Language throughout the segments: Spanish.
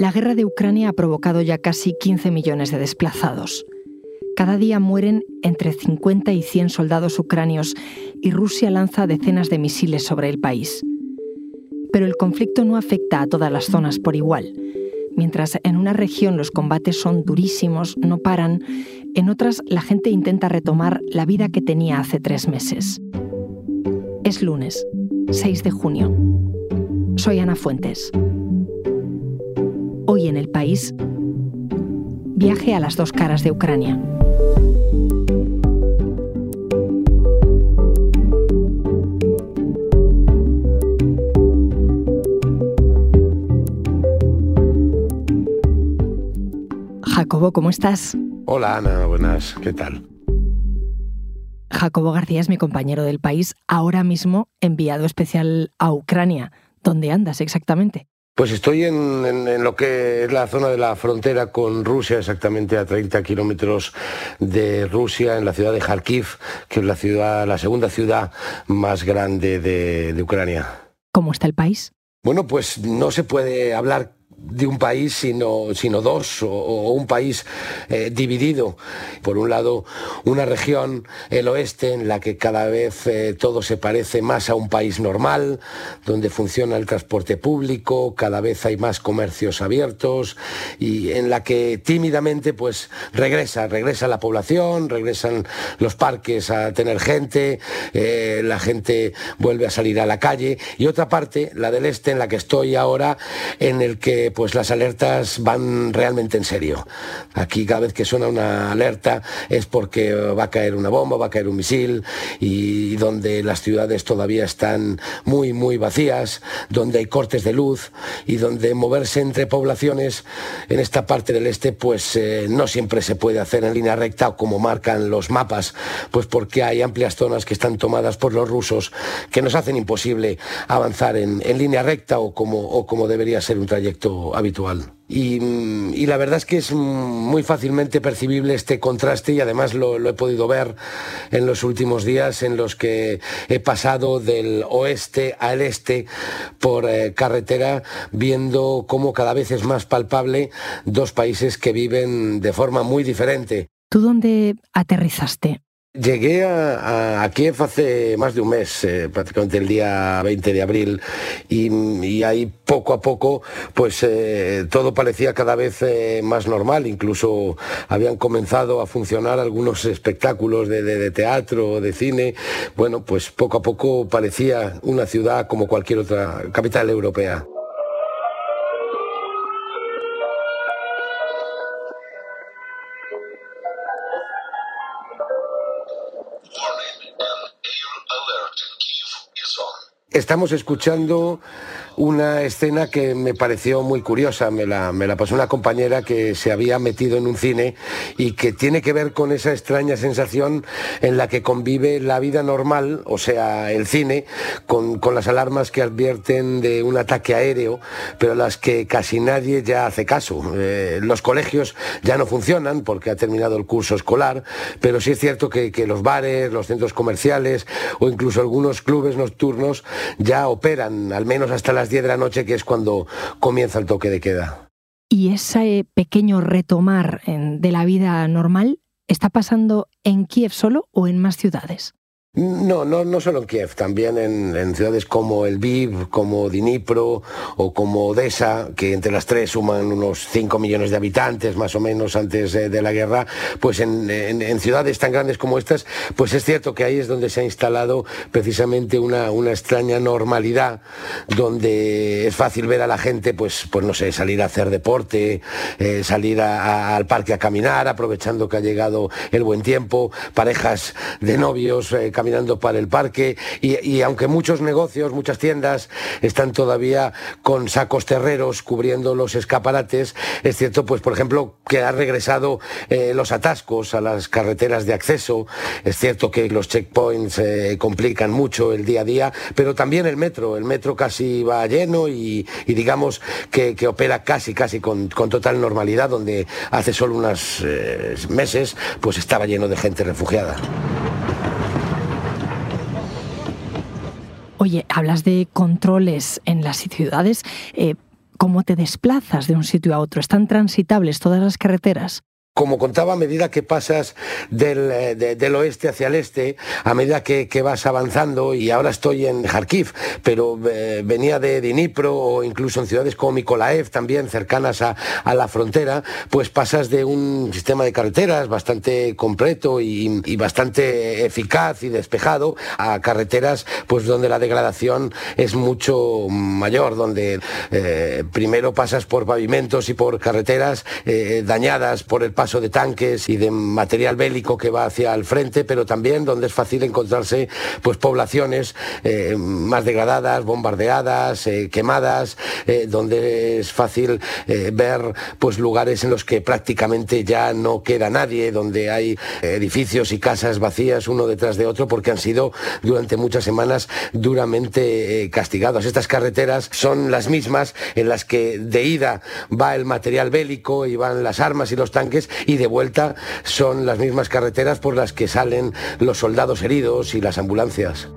La guerra de Ucrania ha provocado ya casi 15 millones de desplazados. Cada día mueren entre 50 y 100 soldados ucranios y Rusia lanza decenas de misiles sobre el país. Pero el conflicto no afecta a todas las zonas por igual. Mientras en una región los combates son durísimos, no paran, en otras la gente intenta retomar la vida que tenía hace tres meses. Es lunes, 6 de junio. Soy Ana Fuentes. Hoy en el país, viaje a las dos caras de Ucrania. Jacobo, ¿cómo estás? Hola Ana, buenas, ¿qué tal? Jacobo García es mi compañero del país, ahora mismo enviado especial a Ucrania. ¿Dónde andas exactamente? Pues estoy en, lo que es la zona de la frontera con Rusia, exactamente a 30 kilómetros de Rusia, en la ciudad de Kharkiv, que es la ciudad, la segunda ciudad más grande de, de Ucrania. ¿Cómo está el país? Bueno, pues no se puede hablar de un país, sino, sino dos, o, un país eh, dividido. Por un lado, una región, el oeste, en la que cada vez eh, todo se parece más a un país normal, donde funciona el transporte público, cada vez hay más comercios abiertos y en la que tímidamente pues regresa, regresa la población, regresan los parques a tener gente, eh, la gente vuelve a salir a la calle y otra parte, la del este, en la que estoy ahora, en el que pues las alertas van realmente en serio. Aquí cada vez que suena una alerta es porque va a caer una bomba, va a caer un misil y donde las ciudades todavía están muy, muy vacías, donde hay cortes de luz y donde moverse entre poblaciones en esta parte del este pues eh, no siempre se puede hacer en línea recta como marcan los mapas, pues porque hay amplias zonas que están tomadas por los rusos que nos hacen imposible avanzar en, línea recta o como, o como debería ser un trayecto habitual. Y, la verdad es que es muy fácilmente percibible este contraste y además lo, he podido ver en los últimos días en los que he pasado del oeste al este por eh, carretera viendo cómo cada vez es más palpable dos países que viven de forma muy diferente. ¿Tú dónde aterrizaste? Llegué a, Kiev hace más de un mes, eh, prácticamente el día 20 de abril, y, ahí poco a poco, pues eh, todo parecía cada vez eh, más normal. Incluso habían comenzado a funcionar algunos espectáculos de, de teatro, de cine. Bueno, pues poco a poco parecía una ciudad como cualquier otra capital europea. Estamos escuchando una escena que me pareció muy curiosa, me la, me la, pasó una compañera que se había metido en un cine y que tiene que ver con esa extraña sensación en la que convive la vida normal, o sea, el cine, con, las alarmas que advierten de un ataque aéreo, pero las que casi nadie ya hace caso. Eh, los colegios ya no funcionan porque ha terminado el curso escolar, pero sí es cierto que, que los bares, los centros comerciales o incluso algunos clubes nocturnos ya operan, al menos hasta las 10 de la noche, que es cuando comienza el toque de queda. ¿Y ese pequeño retomar de la vida normal está pasando en Kiev solo o en más ciudades? No, no, no solo en Kiev, también en, ciudades como el Viv, como Dnipro o como Odessa, que entre las tres suman unos 5 millones de habitantes más o menos antes de, la guerra, pues en, ciudades tan grandes como estas, pues es cierto que ahí es donde se ha instalado precisamente una, extraña normalidad, donde es fácil ver a la gente, pues, pues no sé, salir a hacer deporte, eh, salir al parque a caminar, aprovechando que ha llegado el buen tiempo, parejas de novios. Eh, caminando para el parque y, aunque muchos negocios, muchas tiendas están todavía con sacos terreros cubriendo los escaparates, es cierto, pues por ejemplo, que ha regresado eh, los atascos a las carreteras de acceso, es cierto que los checkpoints eh, complican mucho el día a día, pero también el metro, el metro casi va lleno y, digamos que, opera casi, casi con, total normalidad, donde hace solo unos eh, meses pues estaba lleno de gente refugiada. Oye, hablas de controles en las ciudades. Eh, ¿Cómo te desplazas de un sitio a otro? ¿Están transitables todas las carreteras? Como contaba, a medida que pasas del, eh, oeste hacia el este, a medida que, vas avanzando, y ahora estoy en Kharkiv, pero eh, venía de Dnipro o incluso en ciudades como Mikolaev, también cercanas a, la frontera, pues pasas de un sistema de carreteras bastante completo y, bastante eficaz y despejado a carreteras pues donde la degradación es mucho mayor, donde eh, primero pasas por pavimentos y por carreteras dañadas por el paso de tanques y de material bélico que va hacia el frente, pero también donde es fácil encontrarse pues poblaciones eh, más degradadas, bombardeadas, eh, quemadas, eh, donde es fácil ver pues lugares en los que prácticamente ya no queda nadie, donde hay edificios y casas vacías uno detrás de otro porque han sido durante muchas semanas duramente castigados. Estas carreteras son las mismas en las que de ida va el material bélico y van las armas y los tanques y de vuelta son las mismas carreteras por las que salen los soldados heridos y las ambulancias.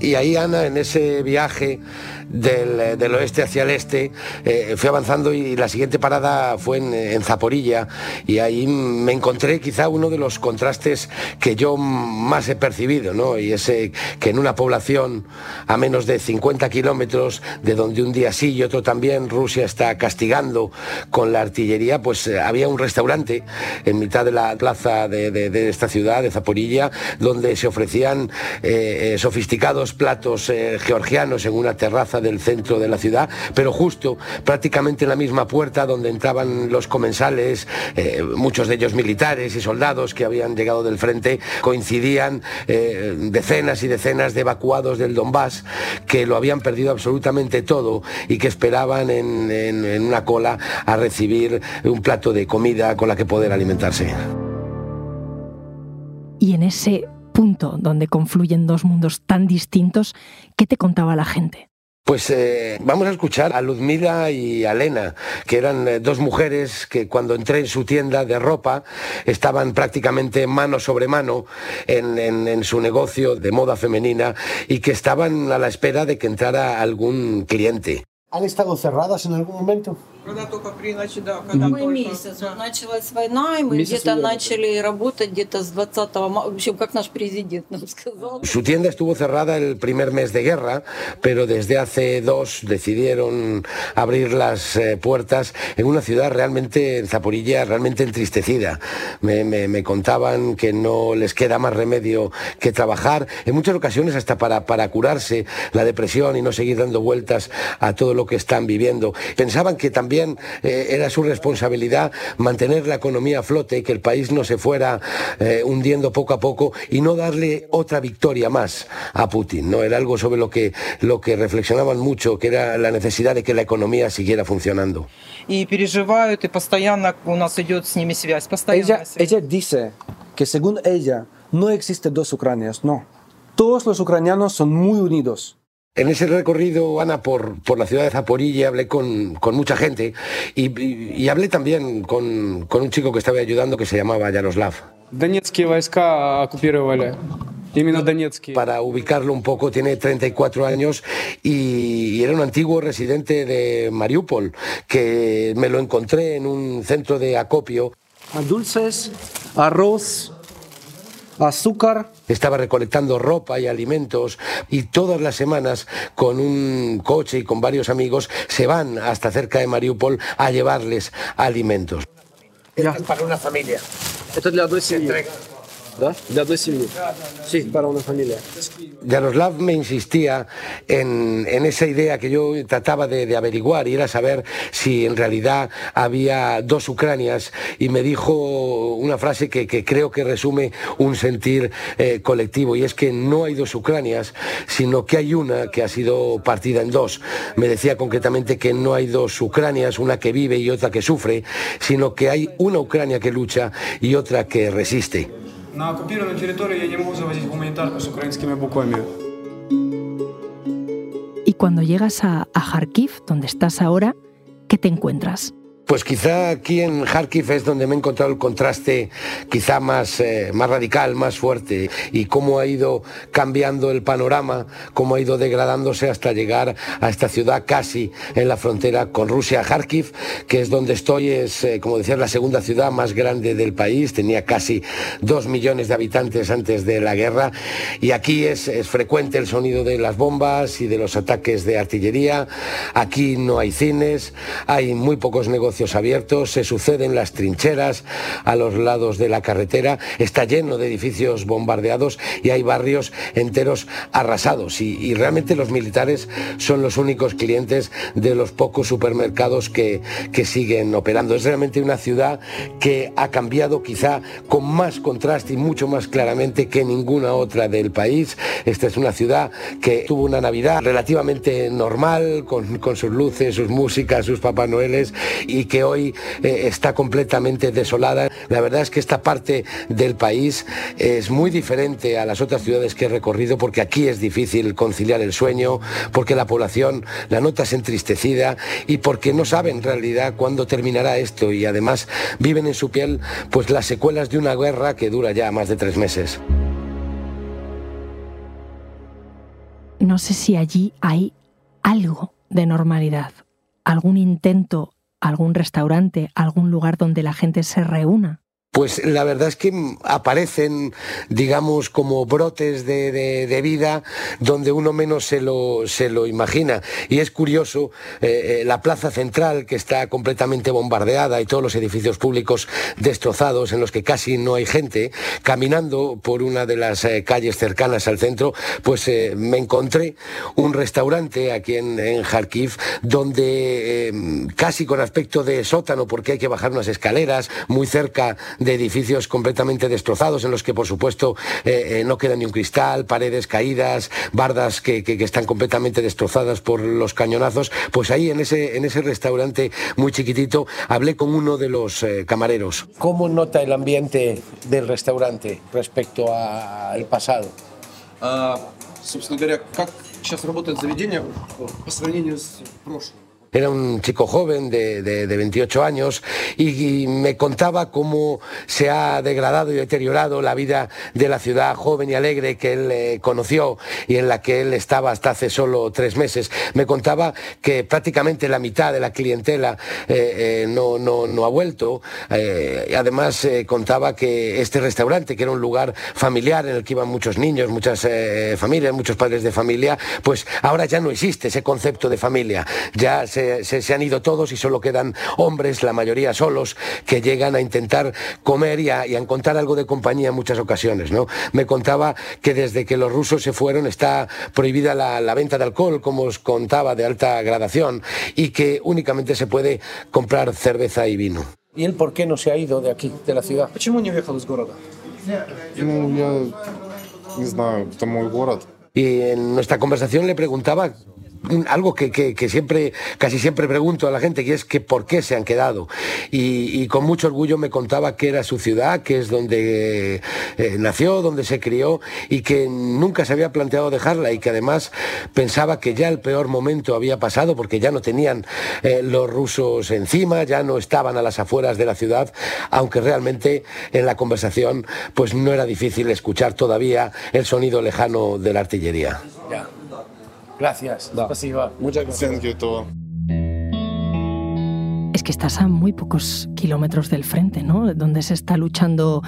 Y ahí, Ana, en ese viaje del, oeste hacia el este, eh, fui avanzando y la siguiente parada fue en, Zaporilla y ahí me encontré quizá uno de los contrastes que yo más he percibido, ¿no? Y ese que en una población a menos de 50 kilómetros, de donde un día sí y otro también Rusia está castigando con la artillería, pues eh, había un restaurante en mitad de la plaza de, esta ciudad, de Zaporilla, donde se ofrecían eh, sofisticados platos georgianos en una terraza del centro de la ciudad, pero justo prácticamente en la misma puerta donde entraban los comensales, eh, muchos de ellos militares y soldados que habían llegado del frente, coincidían eh, decenas y decenas de evacuados del Donbass que lo habían perdido absolutamente todo y que esperaban en, en una cola a recibir un plato de comida con la que poder alimentarse. Y en ese punto donde confluyen dos mundos tan distintos, ¿qué te contaba la gente? Pues eh, vamos a escuchar a Luzmila y a Lena, que eran eh, dos mujeres que cuando entré en su tienda de ropa estaban prácticamente mano sobre mano en, su negocio de moda femenina y que estaban a la espera de que entrara algún cliente. ¿Han estado cerradas en algún momento? Su tienda estuvo cerrada el primer mes de guerra, pero desde hace dos decidieron abrir las eh, puertas en una ciudad realmente, en Zaporilla, realmente entristecida. Me, contaban que no les queda más remedio que trabajar, en muchas ocasiones hasta para, para curarse la depresión y no seguir dando vueltas a todo lo que están viviendo. Pensaban que también eh, era su responsabilidad mantener la economía a flote, que el país no se fuera eh, hundiendo poco a poco y no darle otra victoria más a Putin. ¿no? Era algo sobre lo que, lo que reflexionaban mucho, que era la necesidad de que la economía siguiera funcionando. Y переживают, y постоянно у нас идет с ними связь. Ella, ella dice que según ella no existe dos Ucranias, no. Todos los ucranianos son muy unidos. En ese recorrido, Ana, por, por la ciudad de Zaporilla, hablé con, con mucha gente y, y, hablé también con, con, un chico que estaba ayudando que se llamaba Yaroslav. Para ubicarlo un poco, tiene 34 años y, era un antiguo residente de Mariupol, que me lo encontré en un centro de acopio. Dulces, arroz, azúcar. Estaba recolectando ropa y alimentos y todas las semanas con un coche y con varios amigos se van hasta cerca de Mariupol a llevarles alimentos. Esto es para una familia. Esto es la Sí, para una familia. Yaroslav me insistía en, esa idea que yo trataba de, averiguar y era saber si en realidad había dos Ucranias y me dijo una frase que, creo que resume un sentir eh, colectivo y es que no hay dos Ucranias, sino que hay una que ha sido partida en dos. Me decía concretamente que no hay dos Ucranias, una que vive y otra que sufre, sino que hay una Ucrania que lucha y otra que resiste. Y cuando llegas a, a Kharkiv, donde estás ahora, ¿qué te encuentras? Pues quizá aquí en Kharkiv es donde me he encontrado el contraste quizá más, eh, más radical, más fuerte, y cómo ha ido cambiando el panorama, cómo ha ido degradándose hasta llegar a esta ciudad casi en la frontera con Rusia, Kharkiv, que es donde estoy, es, eh, como decía, la segunda ciudad más grande del país, tenía casi dos millones de habitantes antes de la guerra, y aquí es, es frecuente el sonido de las bombas y de los ataques de artillería, aquí no hay cines, hay muy pocos negocios abiertos, se suceden las trincheras a los lados de la carretera, está lleno de edificios bombardeados y hay barrios enteros arrasados. Y, realmente los militares son los únicos clientes de los pocos supermercados que, que siguen operando. Es realmente una ciudad que ha cambiado quizá con más contraste y mucho más claramente que ninguna otra del país. Esta es una ciudad que tuvo una Navidad relativamente normal, con, con sus luces, sus músicas, sus Papá Noeles y que hoy eh, está completamente desolada. La verdad es que esta parte del país es muy diferente a las otras ciudades que he recorrido porque aquí es difícil conciliar el sueño, porque la población la notas entristecida y porque no saben en realidad cuándo terminará esto y además viven en su piel pues las secuelas de una guerra que dura ya más de tres meses. No sé si allí hay algo de normalidad, algún intento algún restaurante, algún lugar donde la gente se reúna. Pues la verdad es que aparecen, digamos, como brotes de, vida donde uno menos se lo, se lo imagina. Y es curioso, eh, eh, la plaza central que está completamente bombardeada y todos los edificios públicos destrozados en los que casi no hay gente, caminando por una de las eh, calles cercanas al centro, pues me encontré un restaurante aquí en, en Kharkiv donde casi con aspecto de sótano, porque hay que bajar unas escaleras muy cerca de edificios completamente destrozados en los que por supuesto eh, eh, no queda ni un cristal, paredes caídas, bardas que, están completamente destrozadas por los cañonazos, pues ahí en ese, en ese restaurante muy chiquitito hablé con uno de los eh, camareros. ¿Cómo nota el ambiente del restaurante respecto al pasado? Uh, era un chico joven de, de, 28 años y, me contaba cómo se ha degradado y deteriorado la vida de la ciudad joven y alegre que él eh, conoció y en la que él estaba hasta hace solo tres meses. Me contaba que prácticamente la mitad de la clientela eh, eh, no, no, no, ha vuelto. además contaba que este restaurante, que era un lugar familiar en el que iban muchos niños, muchas familias, muchos padres de familia, pues ahora ya no existe ese concepto de familia. Ya han ido todos y solo quedan hombres, la mayoría solos, que llegan a intentar comer y a, encontrar algo de compañía en muchas ocasiones. ¿no? Me contaba que desde que los rusos se fueron está prohibida la, venta de alcohol, como os contaba, de alta gradación, y que únicamente se puede comprar cerveza y vino. ¿Y él por qué no se ha ido de aquí, de la ciudad? Y en nuestra conversación le preguntaba algo que, siempre, casi siempre pregunto a la gente, que es que por qué se han quedado. Y, con mucho orgullo me contaba que era su ciudad, que es donde eh, nació, donde se crió y que nunca se había planteado dejarla y que además pensaba que ya el peor momento había pasado porque ya no tenían eh, los rusos encima, ya no estaban a las afueras de la ciudad, aunque realmente en la conversación pues no era difícil escuchar todavía el sonido lejano de la artillería. Gracias. Muchas gracias. Es que estás a muy pocos kilómetros del frente, ¿no? Donde se está luchando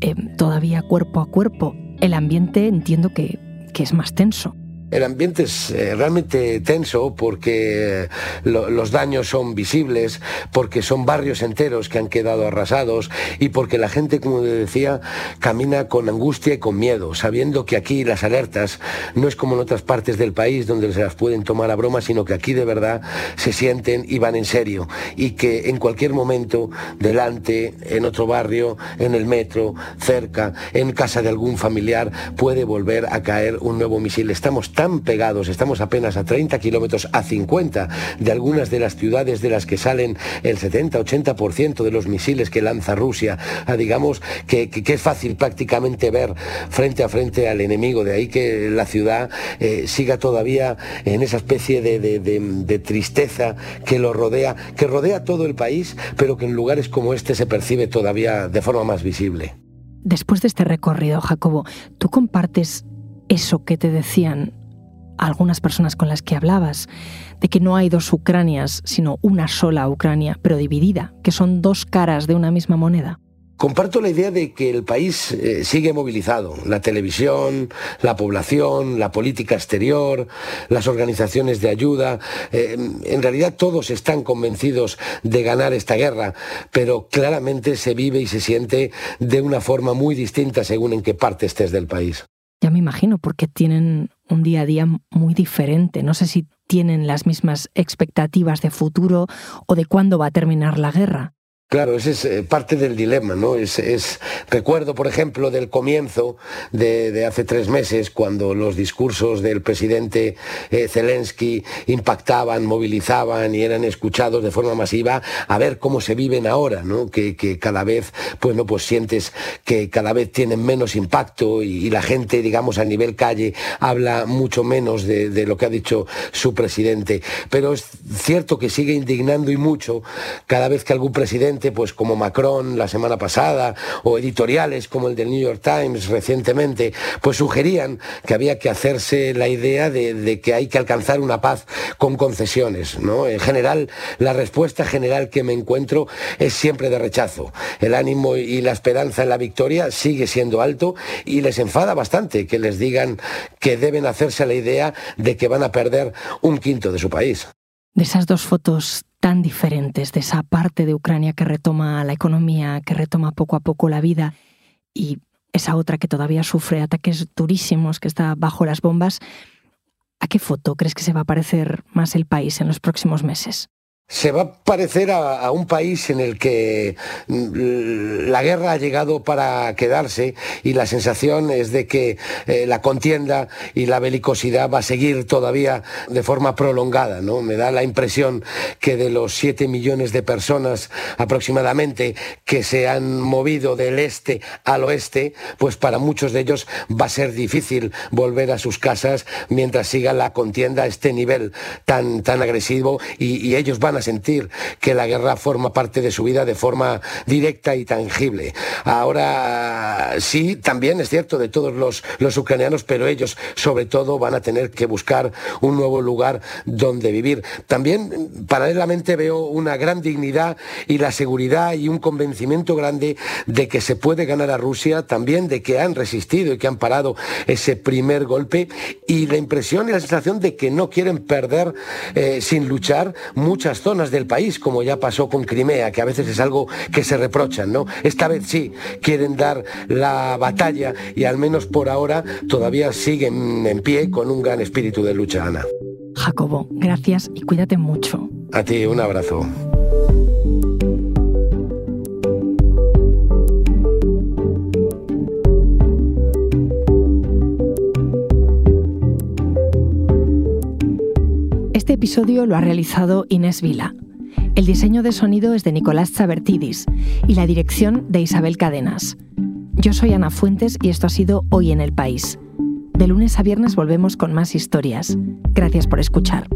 eh, todavía cuerpo a cuerpo. El ambiente entiendo que, que es más tenso. El ambiente es eh, realmente tenso porque los daños son visibles, porque son barrios enteros que han quedado arrasados y porque la gente, como decía, camina con angustia y con miedo, sabiendo que aquí las alertas no es como en otras partes del país donde se las pueden tomar a broma, sino que aquí de verdad se sienten y van en serio y que en cualquier momento, delante, en otro barrio, en el metro, cerca, en casa de algún familiar, puede volver a caer un nuevo misil. Estamos tan pegados, estamos apenas a 30 kilómetros, a 50 de algunas de las ciudades de las que salen el 70-80% de los misiles que lanza Rusia, ah, digamos que, es fácil prácticamente ver frente a frente al enemigo, de ahí que la ciudad eh, siga todavía en esa especie de, tristeza que lo rodea, que rodea todo el país, pero que en lugares como este se percibe todavía de forma más visible. Después de este recorrido, Jacobo, ¿tú compartes eso que te decían algunas personas con las que hablabas, de que no hay dos Ucranias, sino una sola Ucrania, pero dividida, que son dos caras de una misma moneda? Comparto la idea de que el país eh, sigue movilizado. La televisión, la población, la política exterior, las organizaciones de ayuda. Eh, en realidad todos están convencidos de ganar esta guerra, pero claramente se vive y se siente de una forma muy distinta según en qué parte estés del país. Ya me imagino, porque tienen un día a día muy diferente. No sé si tienen las mismas expectativas de futuro o de cuándo va a terminar la guerra. Claro, ese es eh, parte del dilema, ¿no? Recuerdo, por ejemplo, del comienzo de, hace tres meses, cuando los discursos del presidente eh, Zelensky impactaban, movilizaban y eran escuchados de forma masiva, a ver cómo se viven ahora, ¿no? Que, cada vez, pues no, pues sientes que cada vez tienen menos impacto y, la gente, digamos, a nivel calle habla mucho menos de lo que ha dicho su presidente. Pero es cierto que sigue indignando y mucho cada vez que algún presidente pues como Macron la semana pasada o editoriales como el del New York Times recientemente, pues sugerían que había que hacerse la idea de, que hay que alcanzar una paz con concesiones. ¿no? En general, la respuesta general que me encuentro es siempre de rechazo. El ánimo y la esperanza en la victoria sigue siendo alto y les enfada bastante que les digan que deben hacerse la idea de que van a perder un quinto de su país. De esas dos fotos tan diferentes de esa parte de Ucrania que retoma la economía, que retoma poco a poco la vida y esa otra que todavía sufre ataques durísimos, que está bajo las bombas. ¿A qué foto crees que se va a parecer más el país en los próximos meses? Se va a parecer a, un país en el que mm, la guerra ha llegado para quedarse y la sensación es de que eh, la contienda y la belicosidad va a seguir todavía de forma prolongada. ¿no? Me da la impresión que de los 7 millones de personas aproximadamente que se han movido del este al oeste, pues para muchos de ellos va a ser difícil volver a sus casas mientras siga la contienda a este nivel tan, tan agresivo y, y ellos van sentir que la guerra forma parte de su vida de forma directa y tangible. Ahora sí, también es cierto de todos los, los ucranianos, pero ellos sobre todo van a tener que buscar un nuevo lugar donde vivir. También paralelamente veo una gran dignidad y la seguridad y un convencimiento grande de que se puede ganar a Rusia, también de que han resistido y que han parado ese primer golpe y la impresión y la sensación de que no quieren perder eh, sin luchar muchas zonas zonas del país, como ya pasó con Crimea, que a veces es algo que se reprochan, ¿no? Esta vez sí quieren dar la batalla y al menos por ahora todavía siguen en pie con un gran espíritu de lucha, Ana. Jacobo, gracias y cuídate mucho. A ti, un abrazo. Este episodio lo ha realizado Inés Vila. El diseño de sonido es de Nicolás Chabertidis y la dirección de Isabel Cadenas. Yo soy Ana Fuentes y esto ha sido Hoy en el País. De lunes a viernes volvemos con más historias. Gracias por escuchar.